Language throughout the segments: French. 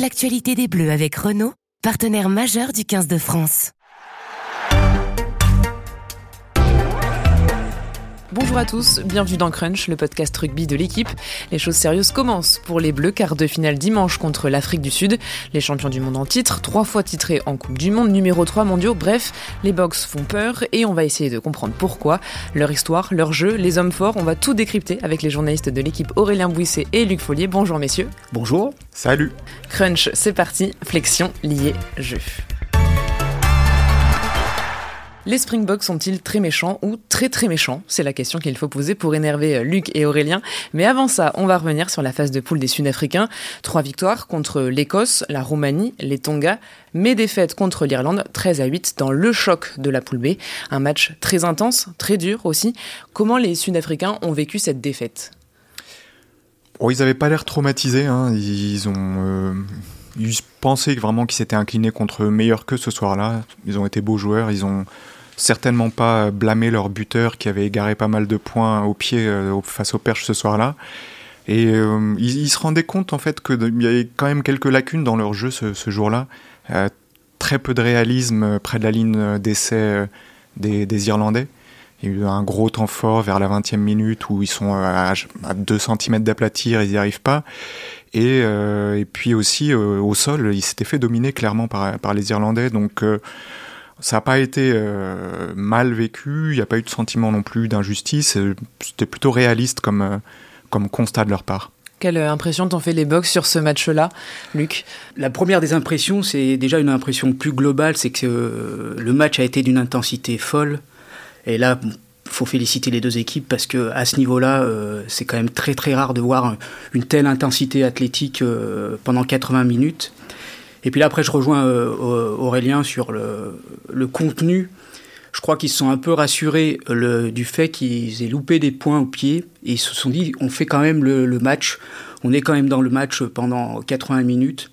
l'actualité des Bleus avec Renault, partenaire majeur du 15 de France. Bonjour à tous, bienvenue dans Crunch, le podcast rugby de l'équipe. Les choses sérieuses commencent pour les Bleus, quart de finale dimanche contre l'Afrique du Sud. Les champions du monde en titre, trois fois titrés en Coupe du Monde, numéro 3 mondiaux, bref, les box font peur et on va essayer de comprendre pourquoi. Leur histoire, leur jeu, les hommes forts, on va tout décrypter avec les journalistes de l'équipe Aurélien Bouisset et Luc Follier. Bonjour messieurs. Bonjour. Salut. Crunch, c'est parti, flexion, lié, jeu. Les Springboks sont-ils très méchants ou très très méchants? C'est la question qu'il faut poser pour énerver euh, Luc et Aurélien. Mais avant ça, on va revenir sur la phase de poule des Sud-Africains. Trois victoires contre l'Écosse, la Roumanie, les Tonga, mais défaites contre l'Irlande, 13 à 8 dans le choc de la poule B. Un match très intense, très dur aussi. Comment les Sud-Africains ont vécu cette défaite? Oh, Ils n'avaient pas l'air traumatisés. Hein. Ils ont... Euh, ils pensaient vraiment qu'ils s'étaient inclinés contre meilleurs que ce soir-là. Ils ont été beaux joueurs, ils ont certainement pas blâmer leur buteur qui avait égaré pas mal de points au pied euh, face aux perches ce soir-là. Et euh, ils, se rendaient compte en fait qu'il y avait quand même quelques lacunes dans leur jeu ce, jour-là. Euh, très peu de réalisme près de la ligne d'essai des, Irlandais. Il y a eu un gros temps fort vers la 20e minute où ils sont à, 2 cm d'aplatir, ils n'y arrivent pas. Et, et puis aussi au sol, ils s'étaient fait dominer clairement par, par les Irlandais. Donc ça n'a pas été euh, mal vécu, il n'y a pas eu de sentiment non plus d'injustice, euh, c'était plutôt réaliste comme, euh, comme constat de leur part. Quelle impression t'ont fait les box sur ce match-là, Luc? La première des impressions, c'est déjà une impression plus globale, c'est que le match a été d'une intensité folle. Et là, il faut féliciter les deux équipes parce que à ce niveau-là, c'est quand même très très rare de voir une telle intensité athlétique pendant 80 minutes. Et puis là, après, je rejoins euh, Aurélien sur le, contenu. Je crois qu'ils se sont un peu rassurés du fait qu'ils aient loupé des points au pied. Et ils se sont dit, on fait quand même le, match. On est quand même dans le match pendant 80 minutes.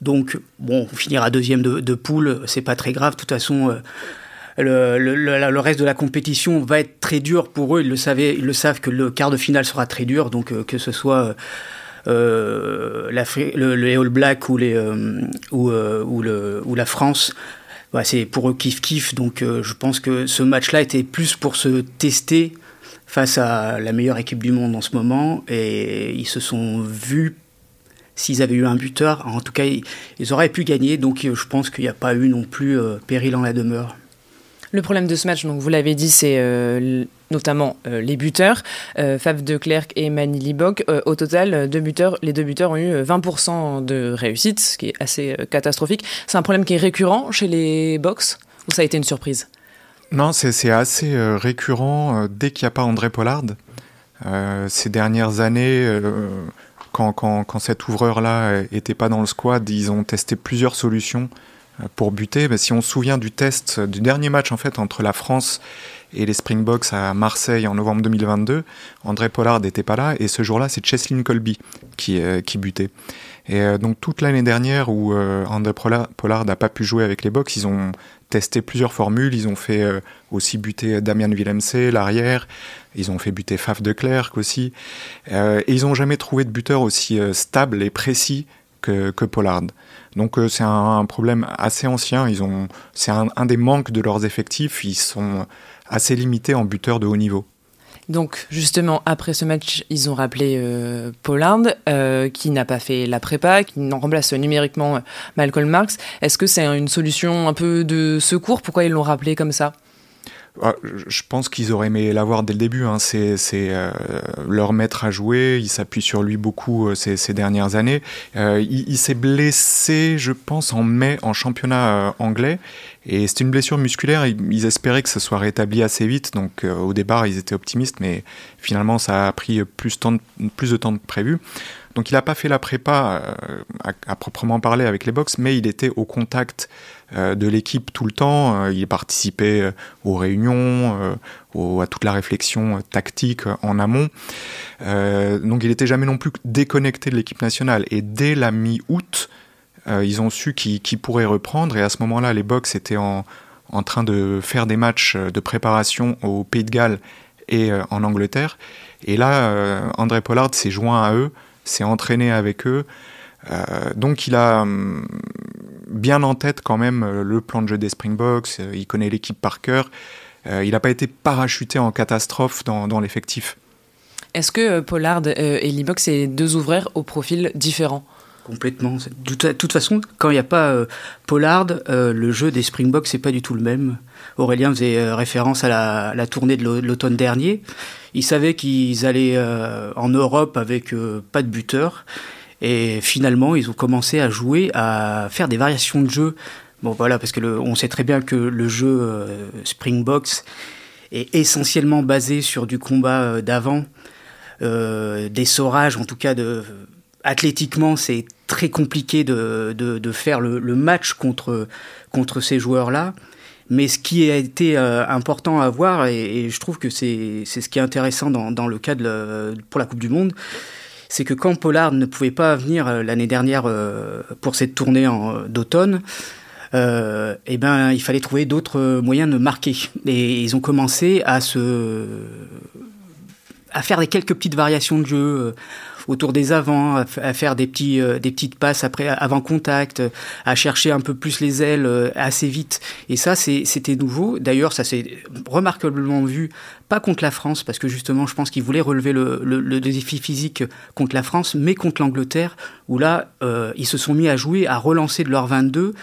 Donc, bon, on finira deuxième de, de poule, c'est pas très grave. De toute façon, euh, le, le, reste de la compétition va être très dur pour eux. Ils le, savaient, ils le savent que le quart de finale sera très dur. Donc, euh, que ce soit euh, le, le, All Black ou, les, euh, euh, la France, bah, c'est pour eux kiff kiff. Donc je pense que ce match-là était plus pour se tester face à la meilleure équipe du monde en ce moment. Et ils se sont vus s'ils avaient eu un buteur, en tout cas, ils, auraient pu gagner. Donc, je pense qu'il n'y a pas eu non plus péril en la demeure. Le problème de ce match, donc vous l'avez dit, c'est euh, notamment euh, les buteurs, euh, Fab de Klerk et Manili Bok. au total, deux buteurs, les deux buteurs ont eu 20% de réussite, ce qui est assez catastrophique. C'est un problème qui est récurrent chez les box ou ça a été une surprise? Non, c'est assez récurrent dès qu'il n'y a pas André Pollard. ces dernières années, quand, quand, quand, cet ouvreur-là n'était pas dans le squad, ils ont testé plusieurs solutions pour buter. si on se souvient du test du dernier match en fait entre la France et les Springboks à Marseille en novembre 2022, André Pollard n'était pas là et ce jour-là c'est Cheslin Colby qui, euh, qui butait. Et euh, donc toute l'année dernière où euh, André Pollard n'a pas pu jouer avec les Box, ils ont testé plusieurs formules, ils ont fait aussi buter Damien Willemse, l'arrière, ils ont fait buter Faf de Klerk aussi, et ils n'ont jamais trouvé de buteur aussi stable et précis que, Pollard. Donc euh, c'est un, problème assez ancien. Ils ont, c'est un, des manques de leurs effectifs. Ils sont assez limités en buteurs de haut niveau. Donc justement, après ce match, ils ont rappelé euh, Pollard, euh, qui n'a pas fait la prépa, qui n'en remplace numériquement Malcolm Marx. Est-ce que c'est une solution un peu de secours? Pourquoi ils l'ont rappelé comme ça? Je pense qu'ils auraient aimé l'avoir dès le début. Hein. C'est euh, leur maître à jouer. Il s'appuie sur lui beaucoup euh, ces, dernières années. Euh, il, s'est blessé, je pense, en mai en championnat anglais. Et c'était une blessure musculaire. Ils, espéraient que ça soit rétabli assez vite. Donc au départ, ils étaient optimistes, mais finalement, ça a pris plus de temps que prévu. Donc il n'a pas fait la prépa à, proprement parler avec les box, mais il était au contact euh, de l'équipe tout le temps. Euh, il participait euh, aux réunions, à toute la réflexion tactique en amont. donc il n'était jamais non plus déconnecté de l'équipe nationale. Et dès la mi-août, ils ont su qu'il pourrait reprendre. Et à ce moment-là, les Box étaient en, en train de faire des matchs de préparation au Pays de Galles et en Angleterre. Et là, André Pollard s'est joint à eux, s'est entraîné avec eux. donc il a hum, bien en tête quand même le plan de jeu des Springboks, il connaît l'équipe par cœur, il n'a pas été parachuté en catastrophe dans, dans l'effectif. Est-ce que Pollard et Libox, c'est deux ouvriers au profil différent? Complètement. De toute façon, quand il n'y a pas euh, Pollard, euh, le jeu des Springboks, c'est pas du tout le même. Aurélien faisait euh, référence à la, tournée de l'automne dernier. Ils savaient qu'ils allaient en Europe avec pas de buteur. Et finalement, ils ont commencé à jouer, à faire des variations de jeu. Bon, voilà, parce que on sait très bien que le jeu Springboks est essentiellement basé sur du combat d'avant, des saurages, en tout cas de athlétiquement, c'est très compliqué de, de, faire le, match contre, contre ces joueurs-là. Mais ce qui a été euh, important à voir, et, je trouve que c'est ce qui est intéressant dans, dans le cas de pour la Coupe du Monde, c'est que quand Pollard ne pouvait pas venir euh, l'année dernière euh, pour cette tournée d'automne, eh ben, il fallait trouver d'autres moyens de marquer. Et ils ont commencé à se à faire des quelques petites variations de jeu autour des avants, à, faire des, petits, euh, des petites passes après avant contact, à chercher un peu plus les ailes euh, assez vite. Et ça, c'était nouveau. D'ailleurs, ça s'est remarquablement vu, pas contre la France, parce que justement, je pense qu'ils voulaient relever le, le, défi physique contre la France, mais contre l'Angleterre, où là, euh, ils se sont mis à jouer, à relancer de leur 22.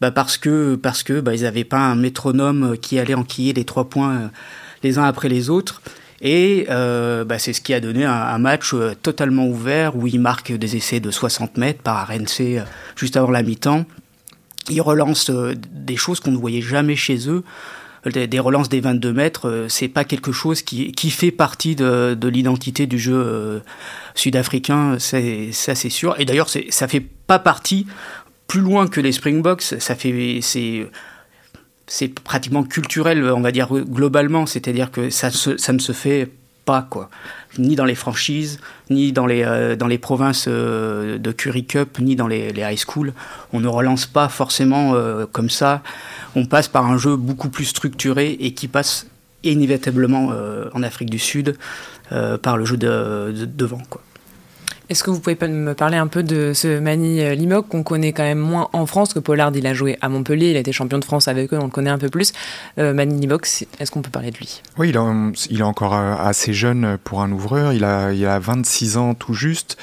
Bah parce que parce que bah, ils n'avaient pas un métronome qui allait enquiller les trois points les uns après les autres. Et euh, bah, c'est ce qui a donné un, match euh, totalement ouvert où ils marquent des essais de 60 mètres par RNC euh, juste avant la mi-temps. Ils relancent des choses qu'on ne voyait jamais chez eux. Des, relances des 22 mètres, c'est pas quelque chose qui, qui fait partie de, de l'identité du jeu sud-africain, ça c'est sûr. Et d'ailleurs, ça fait pas partie plus loin que les Springboks. Ça fait, c'est c'est pratiquement culturel, on va dire globalement, c'est-à-dire que ça, ne se fait pas, quoi. Ni dans les franchises, ni dans les, euh, dans les provinces euh, de Curry Cup, ni dans les, les high schools. On ne relance pas forcément euh, comme ça. On passe par un jeu beaucoup plus structuré et qui passe inévitablement en Afrique du Sud par le jeu de, de devant, quoi. Est-ce que vous pouvez me parler un peu de ce Mani euh, Limoc qu'on connaît quand même moins en France que Pollard? Il a joué à Montpellier, il a été champion de France avec eux, on le connaît un peu plus. Euh, Mani Limoc, est-ce qu'on peut parler de lui? Oui, il, est encore euh, assez jeune pour un ouvreur, il a, il a 26 ans tout juste.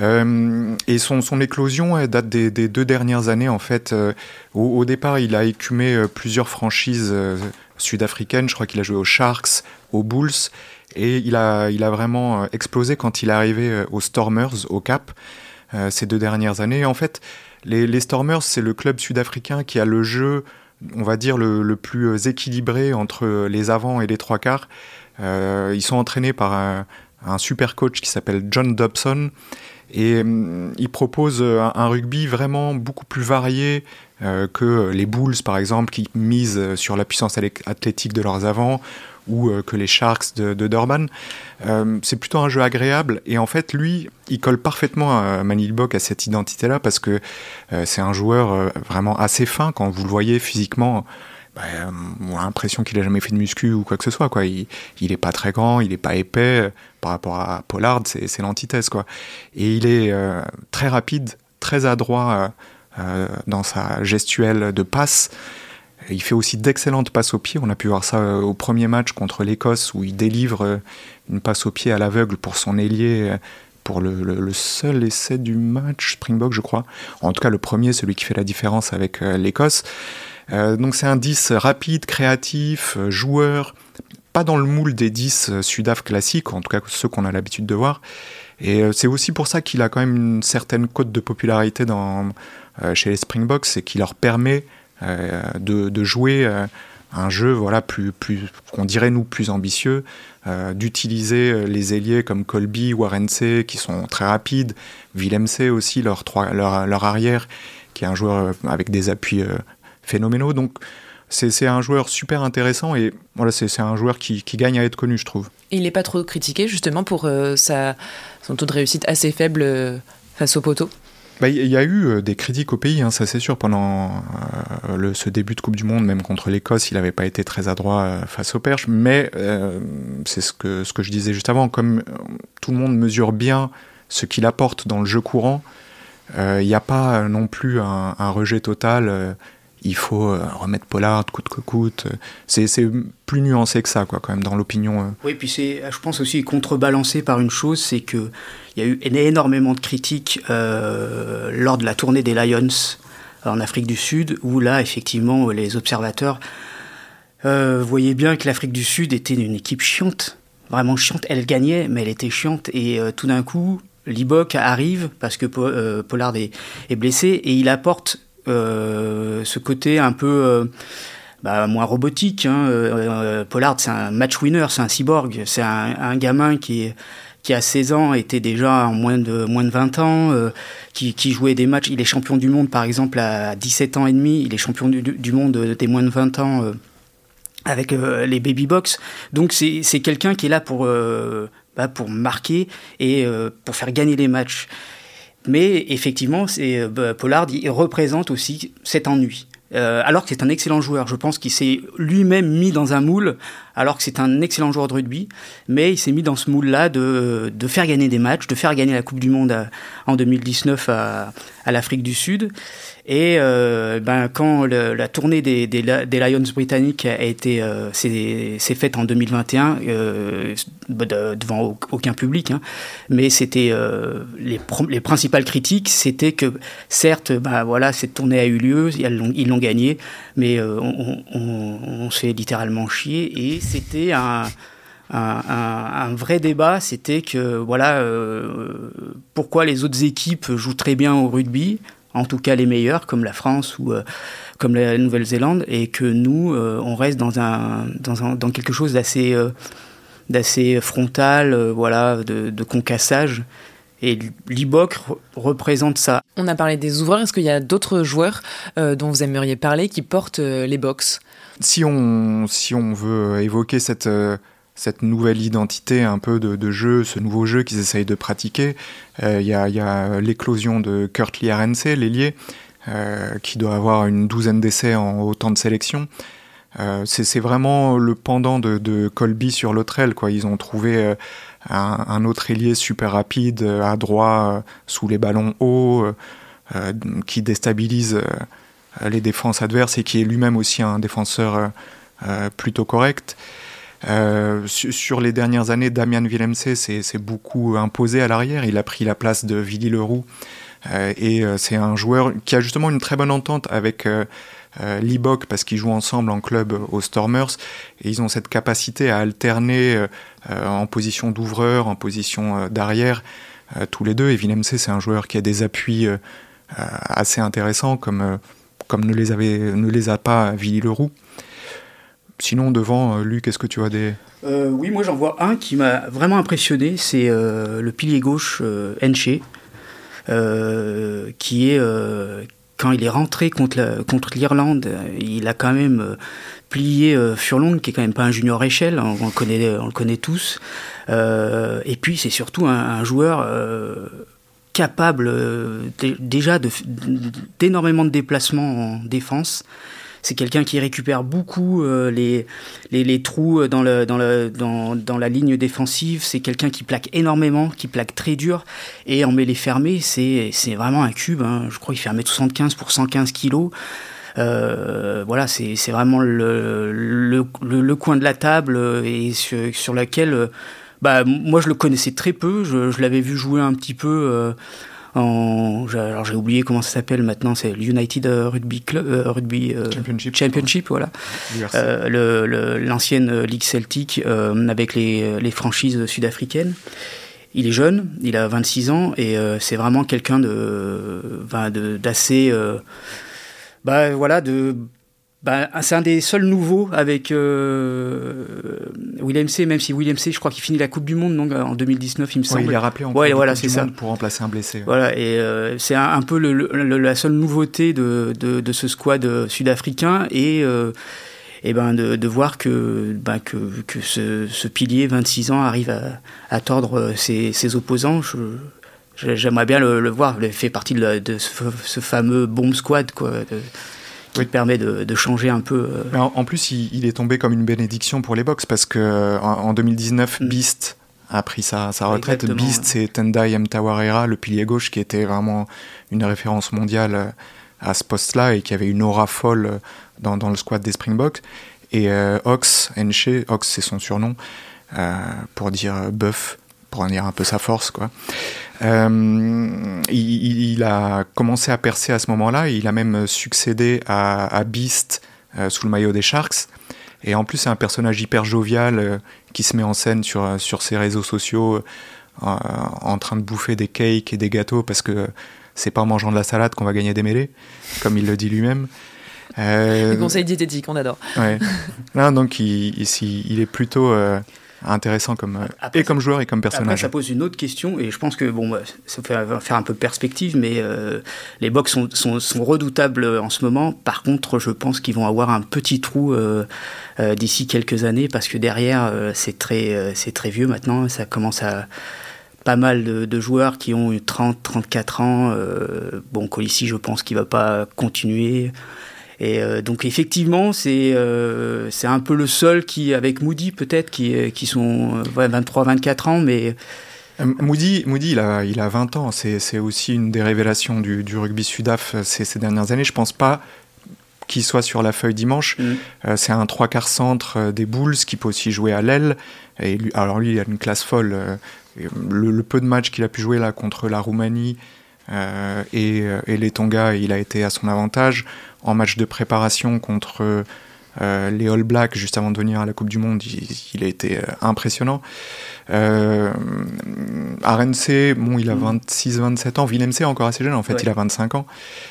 et son, éclosion date des, deux dernières années en fait. Au, départ, il a écumé plusieurs franchises sud-africaines, je crois qu'il a joué aux Sharks, aux Bulls. Et il a, il a vraiment euh, explosé quand il est arrivé euh, aux Stormers, au Cap, euh, ces deux dernières années. en fait, les, Stormers, c'est le club sud-africain qui a le jeu, on va dire, le, plus équilibré entre les avants et les trois quarts. ils sont entraînés par un, super coach qui s'appelle John Dobson. Et hum, il propose un, rugby vraiment beaucoup plus varié que les Bulls, par exemple, qui misent sur la puissance athlétique de leurs avants, ou euh, que les Sharks de, Durban. Euh, c'est plutôt un jeu agréable et en fait lui il colle parfaitement à Manilbok à cette identité là parce que euh, c'est un joueur vraiment assez fin. Quand vous le voyez physiquement bah, on a l'impression qu'il a jamais fait de muscu ou quoi que ce soit il, il est pas très grand il est pas épais par rapport à Pollard c'est l'antithèse et il est très rapide très adroit dans sa gestuelle de passe il fait aussi d'excellentes passes au pied. On a pu voir ça euh, au premier match contre l'Écosse où il délivre euh, une passe au pied à l'aveugle pour son ailier euh, pour le, seul essai du match, Springbok je crois. En tout cas le premier, celui qui fait la différence avec l'Écosse. donc c'est un 10 rapide, créatif, joueur, pas dans le moule des 10 Sudaf classiques, en tout cas ceux qu'on a l'habitude de voir. Et c'est aussi pour ça qu'il a quand même une certaine cote de popularité chez les Springboks, c'est qu'il leur permet euh, de, jouer euh, un jeu voilà plus, qu'on dirait nous plus ambitieux, euh, d'utiliser les ailiers comme Colby ou RNC qui sont très rapides, Villemc aussi leur, trois, leur, leur, arrière qui est un joueur avec des appuis phénoménaux. Donc c'est un joueur super intéressant et voilà c'est un joueur qui, qui, gagne à être connu je trouve. il n'est pas trop critiqué justement pour sa, son taux de réussite assez faible face au poteau? Bah, il y a eu euh, des critiques au pays, hein, ça c'est sûr, pendant euh, ce début de Coupe du Monde, même contre l'Écosse, il n'avait pas été très adroit euh, face aux perches, mais c'est ce que je disais juste avant, comme tout le monde mesure bien ce qu'il apporte dans le jeu courant, il n'y a pas non plus un, rejet total. Il faut remettre Pollard coûte que coûte. C'est plus nuancé que ça, quoi, quand même, dans l'opinion. Oui, puis c'est, je pense aussi contrebalancé par une chose, c'est que il y a eu énormément de critiques lors de la tournée des Lions en Afrique du Sud, où là, effectivement, les observateurs euh, voyaient bien que l'Afrique du Sud était une équipe chiante, vraiment chiante. Elle gagnait, mais elle était chiante. Et euh, tout d'un coup, Libok arrive parce que euh, Pollard est, blessé et il apporte ce côté un peu bah, moins robotique. Hein. Pollard, c'est un match winner, c'est un cyborg, c'est un, gamin qui qui à 16 ans était déjà en moins de, moins de 20 ans, euh, qui, jouait des matchs. Il est champion du monde, par exemple, à 17 ans et demi. Il est champion du, monde des moins de 20 ans euh, avec euh, les baby box. Donc c'est quelqu'un qui est là pour, bah, pour marquer et pour faire gagner les matchs. Mais effectivement, c'est bah, Pollard, il représente aussi cet ennui. alors que c'est un excellent joueur. Je pense qu'il s'est lui-même mis dans un moule alors que c'est un excellent joueur de rugby, mais il s'est mis dans ce moule-là de, de, faire gagner des matchs, de faire gagner la Coupe du Monde en 2019 à, à l'Afrique du Sud. Et euh, ben, quand la tournée des, des, des, Lions britanniques a été euh, s'est faite en 2021 euh, devant aucun public, hein, mais c'était euh, les, les, principales critiques, c'était que certes, ben, voilà, cette tournée a eu lieu, ils l'ont gagné, mais euh, on, on, on, se fait littéralement chier et c'était un, vrai débat, c'était que voilà euh, pourquoi les autres équipes jouent très bien au rugby, en tout cas les meilleures comme la France ou euh, comme la Nouvelle-Zélande, et que nous euh, on reste dans quelque chose d'assez frontal, voilà, de, concassage. Et l'IBOC représente ça. On a parlé des ouvreurs. Est-ce qu'il y a d'autres joueurs dont vous aimeriez parler qui portent les box? Si on, si on veut évoquer cette, euh, cette nouvelle identité un peu de, jeu, ce nouveau jeu qu'ils essayent de pratiquer, euh, il y a, l'éclosion de Kurt Lee RNC, l'ailier, euh, qui doit avoir une douzaine d'essais en autant de sélection. c'est vraiment le pendant de, Colby sur l'autre aile. Quoi. Ils ont trouvé un, autre ailier super rapide, à droit, sous les ballons hauts, qui déstabilise euh, les défenses adverses et qui est lui-même aussi un défenseur euh, euh, plutôt correct. sur les dernières années, Damian Willemse s'est beaucoup imposé à l'arrière. Il a pris la place de Willy Leroux. et c'est un joueur qui a justement une très bonne entente avec euh, parce qu'ils jouent ensemble en club aux Stormers. Et ils ont cette capacité à alterner en position d'ouvreur, en position d'arrière, tous les deux. Et Willemse, c'est un joueur qui a des appuis assez intéressants comme comme ne les, avait, ne les a pas Villy Leroux. Sinon, devant, euh, Luc, est-ce que tu as des... Euh, oui, moi j'en vois un qui m'a vraiment impressionné, c'est euh, le pilier gauche Enche, qui est, quand il est rentré contre, contre l'Irlande, il a quand même plié Furlong, qui est quand même pas un junior échelle, on, le, connaît, on le connaît tous. et puis c'est surtout un, joueur capable euh, déjà d'énormément de, déplacements en défense. C'est quelqu'un qui récupère beaucoup euh, les, les, trous dans, le, dans, le, dans, dans la ligne défensive. C'est quelqu'un qui plaque énormément, qui plaque très dur. Et en mêlée fermée, c'est vraiment un cube. Hein. Je crois qu'il fait 1m75 pour 115 kilos. Euh, voilà, c'est vraiment le, le, le, coin de la table et sur, sur laquelle bah, moi, je le connaissais très peu. Je, l'avais vu jouer un petit peu. Euh, en, alors j'ai oublié comment ça s'appelle maintenant, c'est l'United Rugby Club, euh, Rugby euh, Championship, Championship, voilà, l'ancienne Ligue Celtique avec les, les franchises sud-africaines. Il est jeune, il a 26 ans et c'est vraiment quelqu'un de, d'assez, bah voilà, de bah, c'est un des seuls nouveaux avec euh, William C. Même si William C. Je crois qu'il finit la Coupe du Monde donc, en 2019, il me semble. il est rappelé en ouais, voilà, Coupe du Monde pour remplacer un blessé. Voilà, et euh, c'est un, peu le, la seule nouveauté de, de, de ce squad sud-africain et euh, et ben de, de voir que, ben que, que ce, ce, pilier 26 ans arrive à, à tordre ses, ses opposants. J'aimerais bien le, le, voir. Il fait partie de, de ce, ce, fameux bomb squad quoi. De, qui permet de, changer un peu. Euh. En, plus, il, est tombé comme une bénédiction pour les box parce que en, 2019, mm. Beast a pris sa, retraite. Beast, c'est Tendai Mtawarera, le pilier gauche, qui était vraiment une référence mondiale à ce poste-là et qui avait une aura folle dans, le squad des Springboks. Et Ox, Enche, Ox c'est son surnom, pour dire bœuf, pour en dire un peu sa force, quoi. Euh, il, a commencé à percer à ce moment-là. Il a même succédé à, Beast euh, sous le maillot des Sharks. Et en plus, c'est un personnage hyper jovial euh, qui se met en scène sur, sur ses réseaux sociaux en train de bouffer des cakes et des gâteaux parce que c'est pas en mangeant de la salade qu'on va gagner des mêlées, comme il le dit lui-même. Euh, conseil diététique, on adore. Ouais. donc il, il, est plutôt intéressant comme, euh, et comme joueur et comme personnage. ça pose une autre question, et je pense que bon, bah, ça fait faire un peu perspective, mais euh, les box sont, sont, redoutables en ce moment. Par contre, je pense qu'ils vont avoir un petit trou euh, d'ici quelques années, parce que derrière, c'est très, c'est très vieux maintenant. Ça commence à pas mal de, joueurs qui ont eu 30, 34 ans. bon, Colissi, je pense qu'il va pas continuer. Et euh, donc effectivement, c'est euh, c'est un peu le seul qui, avec Moody peut-être, qui, euh, qui sont 23-24 ans, mais... Moody, Moody il, a, il a 20 ans, c'est aussi une des révélations du, du rugby sudaf ces, ces dernières années. Je pense pas qu'il soit sur la feuille dimanche. Mm. c'est un trois quarts centre des Bulls qui peut aussi jouer à l'aile. Et lui, alors lui, il a une classe folle. Le, le, peu de matchs qu'il a pu jouer là contre la Roumanie et, et, les Tonga, il a été à son avantage en match de préparation contre euh, les All Blacks juste avant de venir à la Coupe du Monde, il, a été euh, impressionnant. Euh, RNC, bon, il a 26-27 ans. Willem est encore assez jeune, en fait, il a 25 ans.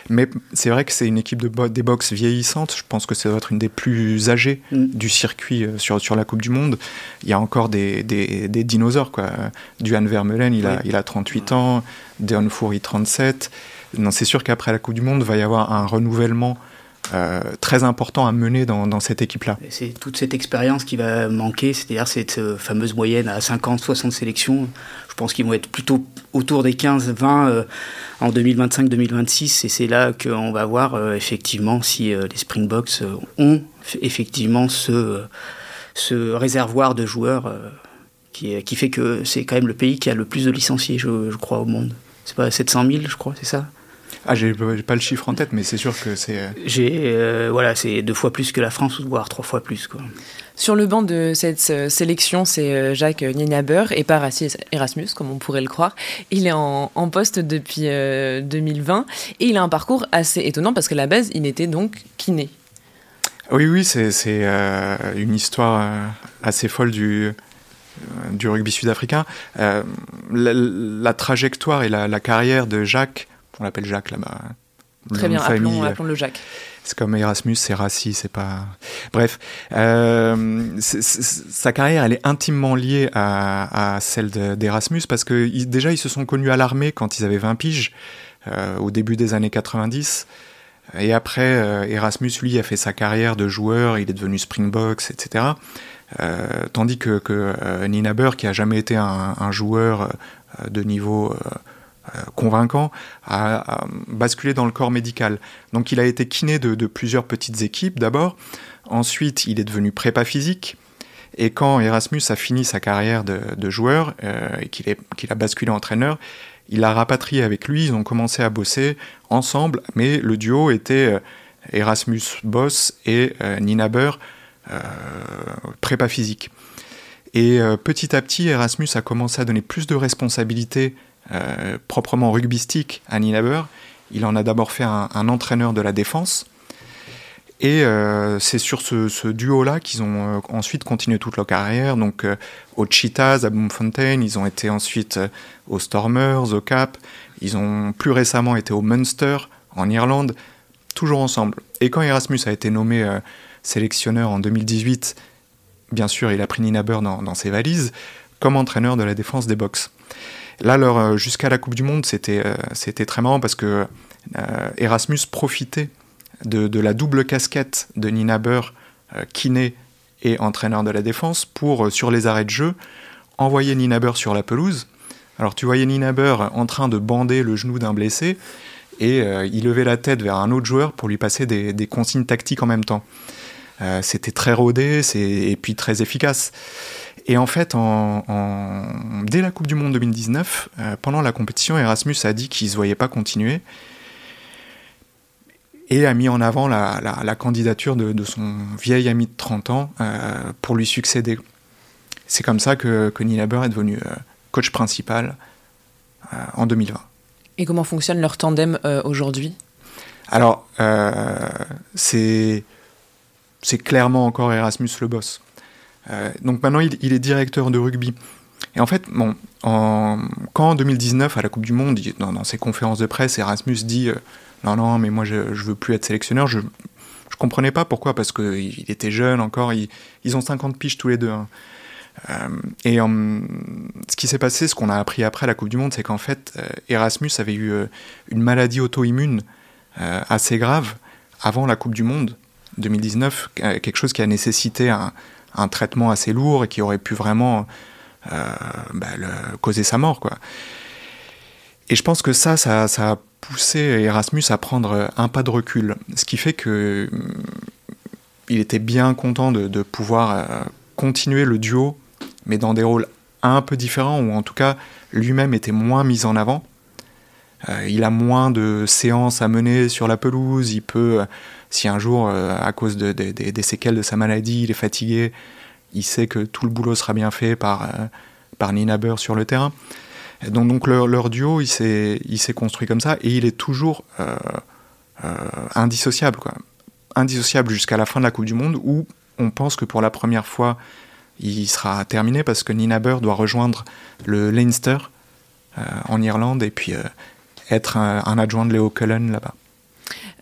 Mais c'est vrai que c'est une équipe de des box vieillissante. Je pense que ça doit être une des plus âgées mm. du circuit euh, sur, sur la Coupe du Monde. Il y a encore des, des, des dinosaures, quoi. Duane Vermeulen, il, a, il a 38 ans. Deon Foury, 37. Non, c'est sûr qu'après la Coupe du Monde, va y avoir un renouvellement très important à mener dans, cette équipe-là. C'est toute cette expérience qui va manquer, c'est-à-dire cette euh, fameuse moyenne à 50-60 sélections. Je pense qu'ils vont être plutôt autour des 15-20 euh, en 2025-2026, et c'est là qu'on va voir effectivement si les Springboks ont effectivement ce, réservoir de joueurs qui, fait que c'est quand même le pays qui a le plus de licenciés, je crois, au monde. C'est pas 700 000, je crois, c'est ça? Ah, j'ai pas le chiffre en tête, mais c'est sûr que c'est. Euh, j'ai euh, voilà, c'est deux fois plus que la France, voire trois fois plus quoi. Sur le banc de cette euh, sélection, c'est Jacques Nienaber et pas Erasmus, comme on pourrait le croire. Il est en, poste depuis 2020 et il a un parcours assez étonnant parce qu'à la base, il était donc kiné. Oui, oui, c'est une histoire assez folle du, du rugby sud-africain. la, trajectoire et la, la, carrière de Jacques on l'appelle Jacques là-bas. Très bien, appelons, le Jacques. C'est comme Erasmus, c'est Rassi, c'est pas. Bref, euh, sa carrière, elle est intimement liée à, celle d'Erasmus parce que déjà, ils se sont connus à l'armée quand ils avaient 20 piges, euh, au début des années 90. Et après, euh, Erasmus, lui, a fait sa carrière de joueur, il est devenu Springboks, etc. tandis que, que Nina Burr, qui a jamais été un, un joueur de niveau convaincant à, basculer dans le corps médical. Donc il a été kiné de, plusieurs petites équipes d'abord, ensuite il est devenu prépa physique, et quand Erasmus a fini sa carrière de, joueur euh, et qu'il a basculé entraîneur, il l'a rapatrié avec lui, ils ont commencé à bosser ensemble, mais le duo était euh, Erasmus boss et Nina Burr prépa physique. Et petit à petit, Erasmus a commencé à donner plus de responsabilités euh, proprement rugbystique à Ninaber. Il en a d'abord fait un, entraîneur de la défense. Et euh, c'est sur ce, duo-là qu'ils ont euh, ensuite continué toute leur carrière. Donc aux Cheetahs, à Bloemfontein, ils ont été ensuite aux Stormers, au Cap. Ils ont plus récemment été au Munster, en Irlande, toujours ensemble. Et quand Erasmus a été nommé sélectionneur en 2018, bien sûr, il a pris Ninaber dans, dans ses valises comme entraîneur de la défense des box. Là, euh, jusqu'à la Coupe du Monde, c'était euh, c'était très marrant parce que euh, Erasmus profitait de, la double casquette de Nina Burr, kiné et entraîneur de la défense, pour, sur les arrêts de jeu, envoyer Nina Burr sur la pelouse. Alors tu voyais Nina Burr en train de bander le genou d'un blessé, et il levait la tête vers un autre joueur pour lui passer des, consignes tactiques en même temps. C'était très rodé et puis très efficace. Et en fait, en, dès la Coupe du Monde 2019, pendant la compétition, Erasmus a dit qu'il ne se voyait pas continuer et a mis en avant la, candidature de, son vieil ami de 30 ans pour lui succéder. C'est comme ça que, que est devenu coach principal en 2020. Et comment fonctionne leur tandem aujourd'hui? Alors, euh, c'est clairement encore Erasmus le boss. Euh, donc maintenant, il, est directeur de rugby. Et en fait, bon, quand en 2019, à la Coupe du Monde, dans, ses conférences de presse, Erasmus dit euh, Non, non, mais moi, je, ne veux plus être sélectionneur. Je, je comprenais pas pourquoi, parce qu'il était jeune encore. ils ont 50 piges tous les deux. Hein. et ce qui s'est passé, ce qu'on a appris après la Coupe du Monde, c'est qu'en fait, Erasmus avait eu une maladie auto-immune euh, assez grave avant la Coupe du Monde 2019, euh, quelque chose qui a nécessité un, traitement assez lourd et qui aurait pu vraiment euh, bah, causer sa mort. Et je pense que ça, ça, a poussé Erasmus à prendre un pas de recul, ce qui fait que il était bien content de, pouvoir continuer le duo, mais dans des rôles un peu différents, ou en tout cas lui-même était moins mis en avant. Euh, il a moins de séances à mener sur la pelouse. Il peut, si un jour, euh, à cause des séquelles de sa maladie, il est fatigué, il sait que tout le boulot sera bien fait par, euh, par Nina sur le terrain. Donc, donc leur, duo, il s'est construit comme ça et il est toujours indissociable. Quoi. Indissociable jusqu'à la fin de la Coupe du Monde où on pense que pour la première fois, il sera terminé parce que Nina doit rejoindre le Leinster en Irlande et puis être un, adjoint de Léo Cullen là-bas.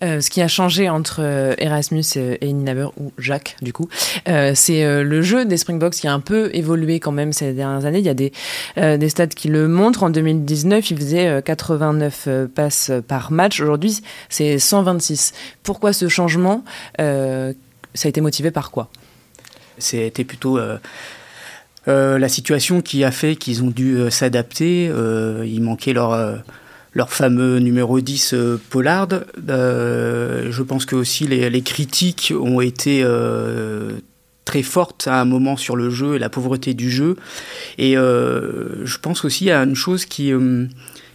Euh, ce qui a changé entre euh, Erasmus et Ninaber, ou Jacques du coup, euh, c'est le jeu des Springboks qui a un peu évolué quand même ces dernières années. Il y a des, des stats qui le montrent. En 2019, il faisait 89 passes par match. Aujourd'hui, c'est 126. Pourquoi ce changement Ça a été motivé par quoi? C'était plutôt... la situation qui a fait qu'ils ont dû s'adapter. il manquait leur leur fameux numéro 10 euh, Pollard. Euh, je pense que aussi les, critiques ont été euh, très fortes à un moment sur le jeu et la pauvreté du jeu. Et je pense aussi à une chose qui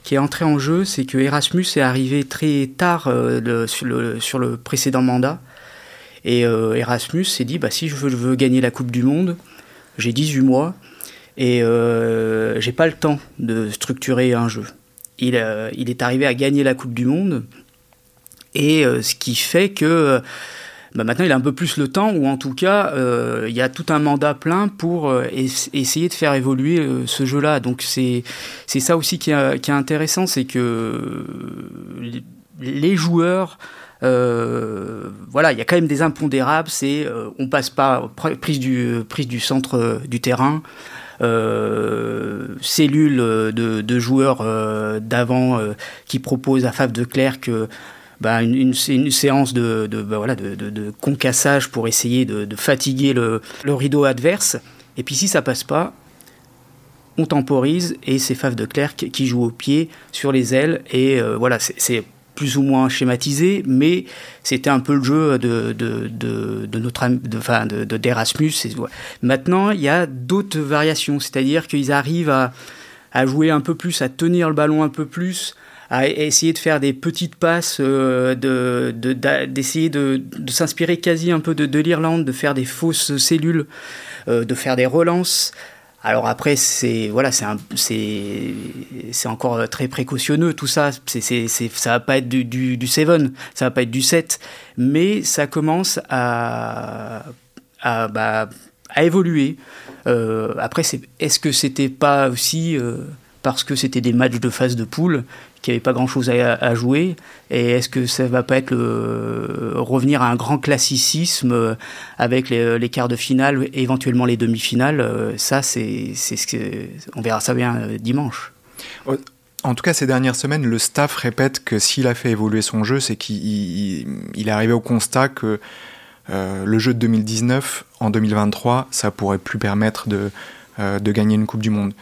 qui est entrée en jeu, c'est que Erasmus est arrivé très tard sur, le, sur, le, précédent mandat. Et Erasmus s'est dit, bah, si je veux, je veux, gagner la Coupe du Monde, j'ai 18 mois et j'ai pas le temps de structurer un jeu. Euh, il, est arrivé à gagner la Coupe du Monde. Et euh, ce qui fait que bah, maintenant il a un peu plus le temps, ou en tout cas euh, il y a tout un mandat plein pour essayer de faire évoluer ce jeu-là. Donc c'est ça aussi qui est, qui est intéressant, c'est que les joueurs voilà, il y a quand même des impondérables. C'est on passe pas prise du prise du centre du terrain, euh, cellule de, de joueurs euh, d'avant euh, qui proposent à Fave de Clerc bah, une, séance bah, de, concassage pour essayer de, fatiguer le, le, rideau adverse. Et puis si ça passe pas, on temporise et c'est Fave de Clerc qui joue au pied sur les ailes. Et voilà, c'est plus ou moins schématisé, mais c'était un peu le jeu de, de, de, de notre de, de, d'Erasmus. Maintenant, il y a d'autres variations, c'est-à-dire qu'ils arrivent à, à jouer un peu plus, à tenir le ballon un peu plus, à essayer de faire des petites passes, euh, de, d'essayer de, de, s'inspirer quasi un peu de, de l'Irlande, de faire des fausses cellules, euh, de faire des relances. Alors après, c'est voilà, c'est encore très précautionneux tout ça. C'est c'est ça va pas être du, du, du 7, ça va pas être du 7, mais ça commence à à, bah, à évoluer. Euh, après, est-ce que c'était pas aussi euh, parce que c'était des matchs de phase de poule qui n'avait pas grand-chose à, jouer Et est-ce que ça va pas être le, revenir à un grand classicisme euh, avec les, quarts de finale, éventuellement les demi-finales euh, Ça, c'est on verra ça bien euh, dimanche. En tout cas, ces dernières semaines, le staff répète que s'il a fait évoluer son jeu, c'est qu'il est arrivé au constat que le jeu de 2019 en 2023, ça pourrait plus permettre de gagner une Coupe du Monde.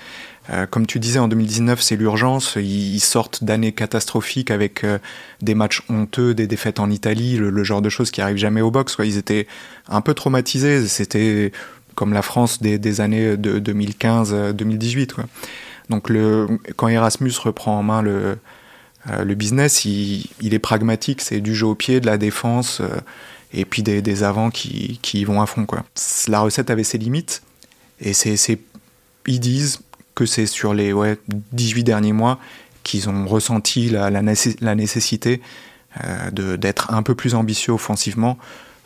Euh, comme tu disais, en 2019, c'est l'urgence. Ils, sortent d'années catastrophiques avec euh, des matchs honteux, des défaites en Italie, le, genre de choses qui arrivent jamais au box. Ils étaient un peu traumatisés. C'était comme la France des, années de 2015-2018. Donc le, quand Erasmus reprend en main le, business, il, est pragmatique, c'est du jeu au pied, de la défense, et puis des, avants qui, qui, vont à fond. La recette avait ses limites, et c'est, ils disent que c'est sur les ouais, 18 derniers mois qu'ils ont ressenti la, nécessité euh, d'être un peu plus ambitieux offensivement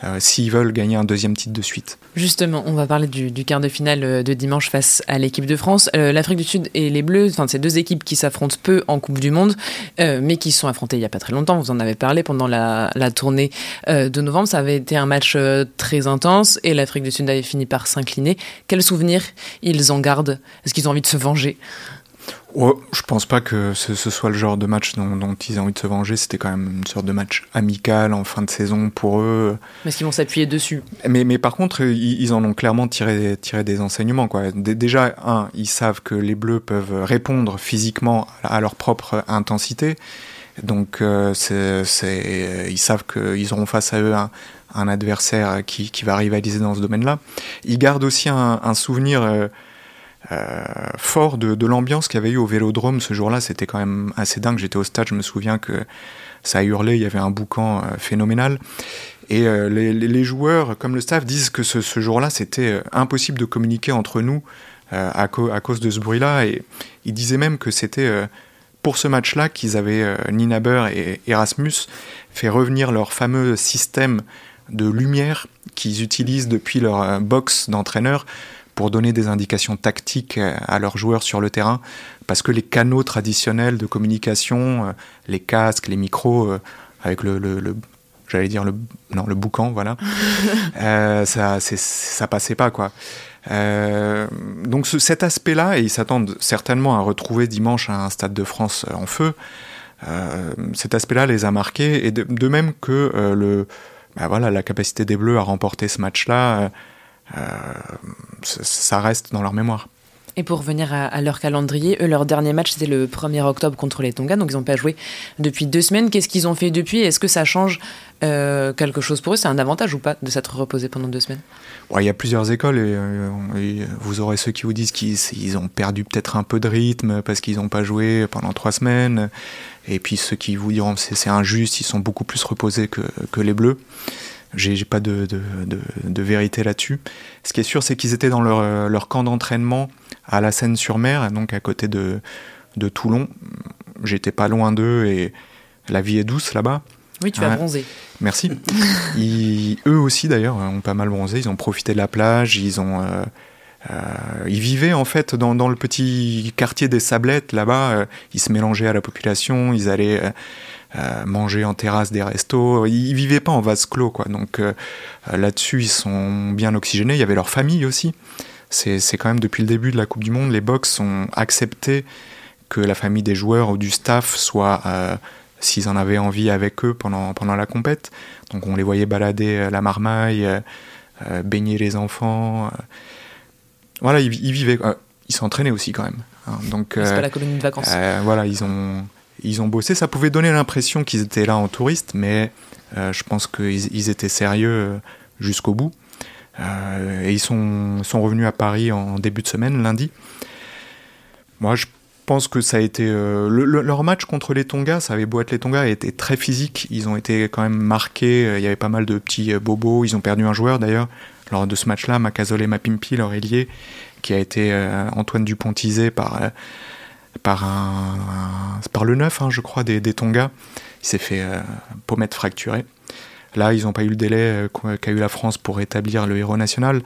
euh, s'ils veulent gagner un deuxième titre de suite. Justement, on va parler du, quart de finale euh, de dimanche face à l'équipe de France. L'Afrique du Sud et les Bleus, enfin deux équipes qui s'affrontent peu en Coupe du Monde, mais qui se sont affrontées il n'y a pas très longtemps. Vous en avez parlé pendant la, la tournée de novembre. Ça avait été un match très intense et l'Afrique du Sud avait fini par s'incliner. Quels souvenirs ils en gardent? Est-ce qu'ils ont envie de se venger? Je pense pas que ce, soit le genre de match dont, ils ont envie de se venger. C'était quand même une sorte de match amical en fin de saison pour eux. Mais qu'ils vont s'appuyer dessus? Mais, mais par contre, ils, en ont clairement tiré, tiré des enseignements. Quoi. déjà, un, ils savent que les Bleus peuvent répondre physiquement à leur propre intensité. Donc, euh, c'est, ils savent qu'ils auront face à eux un, adversaire qui, qui, va rivaliser dans ce domaine-là. Ils gardent aussi un, souvenir. Euh, euh, fort de, l'ambiance qu'il y avait eu au Vélodrome ce jour-là. C'était quand même assez dingue. J'étais au stade, je me souviens que ça hurlé, il y avait un boucan euh, phénoménal. Et euh, les, joueurs, comme le staff, disent que ce, jour-là, c'était impossible de communiquer entre nous à, cause de ce bruit-là. Et ils disaient même que c'était pour ce match-là qu'ils avaient, Nina Burr et Erasmus, fait revenir leur fameux système de lumière qu'ils utilisent depuis leur box d'entraîneur pour donner des indications tactiques euh, à leurs joueurs sur le terrain, parce que les canaux traditionnels de communication, euh, les casques, les micros, euh, avec le, le, j'allais dire le non le boucan voilà ça ça passait pas quoi. Donc cet aspect là et ils s'attendent certainement à retrouver dimanche un stade de France en feu cet aspect là les a marqués et de, même que le bah voilà la capacité des Bleus à remporter ce match là euh, ça reste dans leur mémoire. Et pour revenir à, leur calendrier, eux, leur dernier match, c'était le 1er octobre contre les Tonga, donc ils n'ont pas joué depuis deux semaines. Qu'est-ce qu'ils ont fait depuis? Est-ce que ça change euh, quelque chose pour eux? C'est un avantage ou pas de s'être reposé pendant deux semaines? Il y a plusieurs écoles euh, et, vous aurez ceux qui vous disent qu'ils ont perdu peut-être un peu de rythme parce qu'ils n'ont pas joué pendant trois semaines. Et puis ceux qui vous diront c'est injuste, ils sont beaucoup plus reposés que, que les Bleus. J'ai pas de, de, de, vérité là-dessus. Ce qui est sûr, c'est qu'ils étaient dans leur, euh, leur camp d'entraînement à la Seine-sur-Mer, donc à côté de, de Toulon. J'étais pas loin d'eux et la vie est douce là-bas. Oui, tu as bronzé. Merci. eux aussi, d'ailleurs, ont pas mal bronzé. Ils ont profité de la plage. Ils ont. Euh, euh, ils vivaient en fait dans, dans, le petit quartier des Sablettes là-bas. ils se mélangeaient à la population. Ils allaient euh, manger en terrasse des restos. Ils, vivaient pas en vase clos, quoi. Donc euh, là-dessus, ils sont bien oxygénés. Il y avait leur famille aussi. C'est quand même depuis le début de la Coupe du Monde, les box ont accepté que la famille des joueurs ou du staff soit, euh, s'ils en avaient envie, avec eux pendant, pendant la compète. Donc on les voyait balader la marmaille, baigner les enfants. voilà, ils, vivaient, ils s'entraînaient aussi quand même. Hein. donc c'est pas la colonie de vacances. voilà, ils ont ils ont bossé. Ça pouvait donner l'impression qu'ils étaient là en touriste, mais euh, je pense qu'ils étaient sérieux euh, jusqu'au bout. Euh, et ils sont, sont, revenus à Paris en début de semaine, lundi. Moi, je pense que ça a été. leur match contre les Tonga, ça avait beau être les Tonga, a été très physique. Ils ont été quand même marqués. Il y avait pas mal de petits bobos. Ils ont perdu un joueur d'ailleurs lors de ce match-là, Macazole Mapimpi, leur ailier, qui a été Antoine Dupontisé par par, un, par le neuf, hein, je crois, des, des Tonga. Il s'est fait euh, pommette fracturée. Là, ils n'ont pas eu le délai euh, qu'a eu la France pour établir le héros national.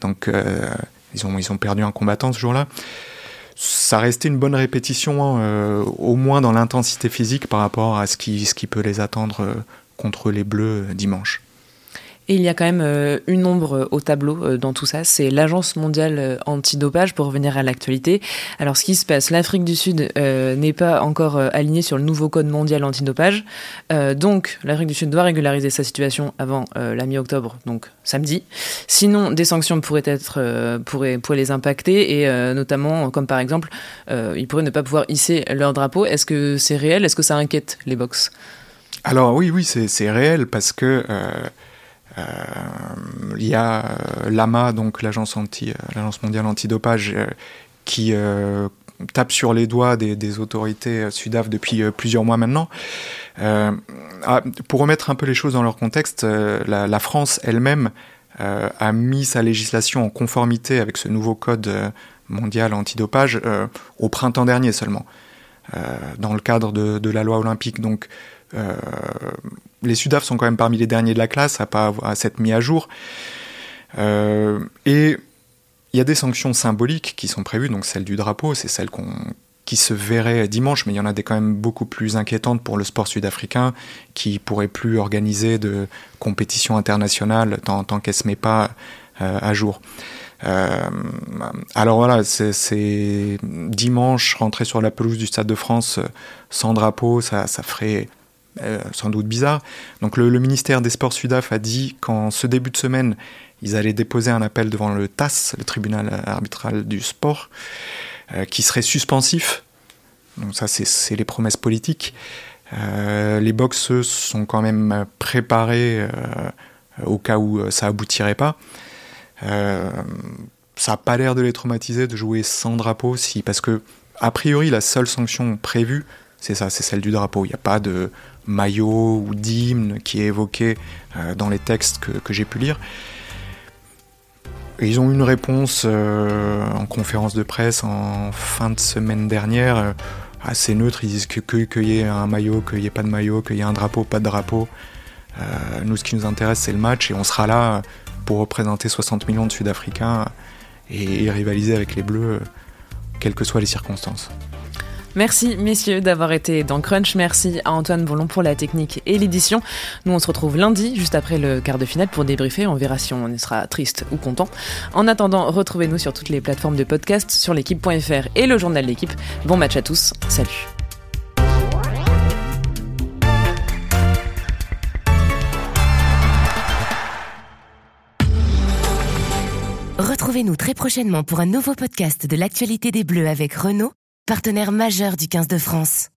Donc, euh, ils, ont, ils ont perdu un combattant ce jour-là. Ça restait une bonne répétition, hein, au moins dans l'intensité physique par rapport à ce qui, ce qui peut les attendre contre les Bleus dimanche. Et il y a quand même euh, une ombre euh, au tableau euh, dans tout ça, c'est l'Agence mondiale antidopage pour revenir à l'actualité. Alors ce qui se passe, l'Afrique du Sud n'est pas encore alignée sur le nouveau code mondial antidopage. donc l'Afrique du Sud doit régulariser sa situation avant la mi-octobre, donc samedi. Sinon, des sanctions pourraient, être, pourraient, pourraient les impacter, et notamment comme par exemple, ils pourraient ne pas pouvoir hisser leur drapeau. Est-ce que c'est réel? Est-ce que ça inquiète les box? Alors oui, oui, c'est réel parce que... il y a l'AMA, donc l'agence l'agence mondiale antidopage, qui tape sur les doigts des, autorités sudaf depuis plusieurs mois maintenant. Ah, pour remettre un peu les choses dans leur contexte, la, France elle-même a mis sa législation en conformité avec ce nouveau code mondial antidopage euh, au printemps dernier seulement, euh, dans le cadre de, la loi olympique. Donc euh, les Sudaf sont quand même parmi les derniers de la classe à pas à s'être mis à jour. et il y a des sanctions symboliques qui sont prévues, donc celle du drapeau, c'est celle qui se verrait dimanche, mais il y en a des quand même beaucoup plus inquiétantes pour le sport sud-africain, qui pourrait plus organiser de compétitions internationales tant, tant qu'elle se met pas à jour. Euh, alors voilà, c'est dimanche, rentrer sur la pelouse du Stade de France euh, sans drapeau, ça, ça ferait euh, sans doute bizarre. Donc le, ministère des Sports Sudaf a dit qu'en ce début de semaine, ils allaient déposer un appel devant le TAS, le tribunal arbitral du sport, qui serait suspensif. Donc ça, c'est les promesses politiques. les boxeuses sont quand même préparés au cas où ça aboutirait pas. Euh, ça n'a pas l'air de les traumatiser de jouer sans drapeau, si, parce que, a priori, la seule sanction prévue, c'est ça, c'est celle du drapeau. Il n'y a pas de maillot ou d'hymne qui est évoqué euh, dans les textes que, j'ai pu lire. ils ont eu une réponse euh, en conférence de presse en fin de semaine dernière, assez neutre. Ils disent qu'il que, que y ait un maillot, qu'il n'y ait pas de maillot, qu'il y ait un drapeau, pas de drapeau. nous, ce qui nous intéresse, c'est le match et on sera là pour représenter 60 millions de Sud-Africains et, rivaliser avec les Bleus, quelles que soient les circonstances. Merci messieurs d'avoir été dans Crunch. Merci à Antoine Boulon pour la technique et l'édition. Nous on se retrouve lundi, juste après le quart de finale, pour débriefer. On verra si on sera triste ou content. En attendant, retrouvez-nous sur toutes les plateformes de podcast, sur l'équipe.fr et le journal L'équipe. Bon match à tous. Salut. Retrouvez-nous très prochainement pour un nouveau podcast de l'actualité des Bleus avec Renault, partenaire majeur du 15 de France.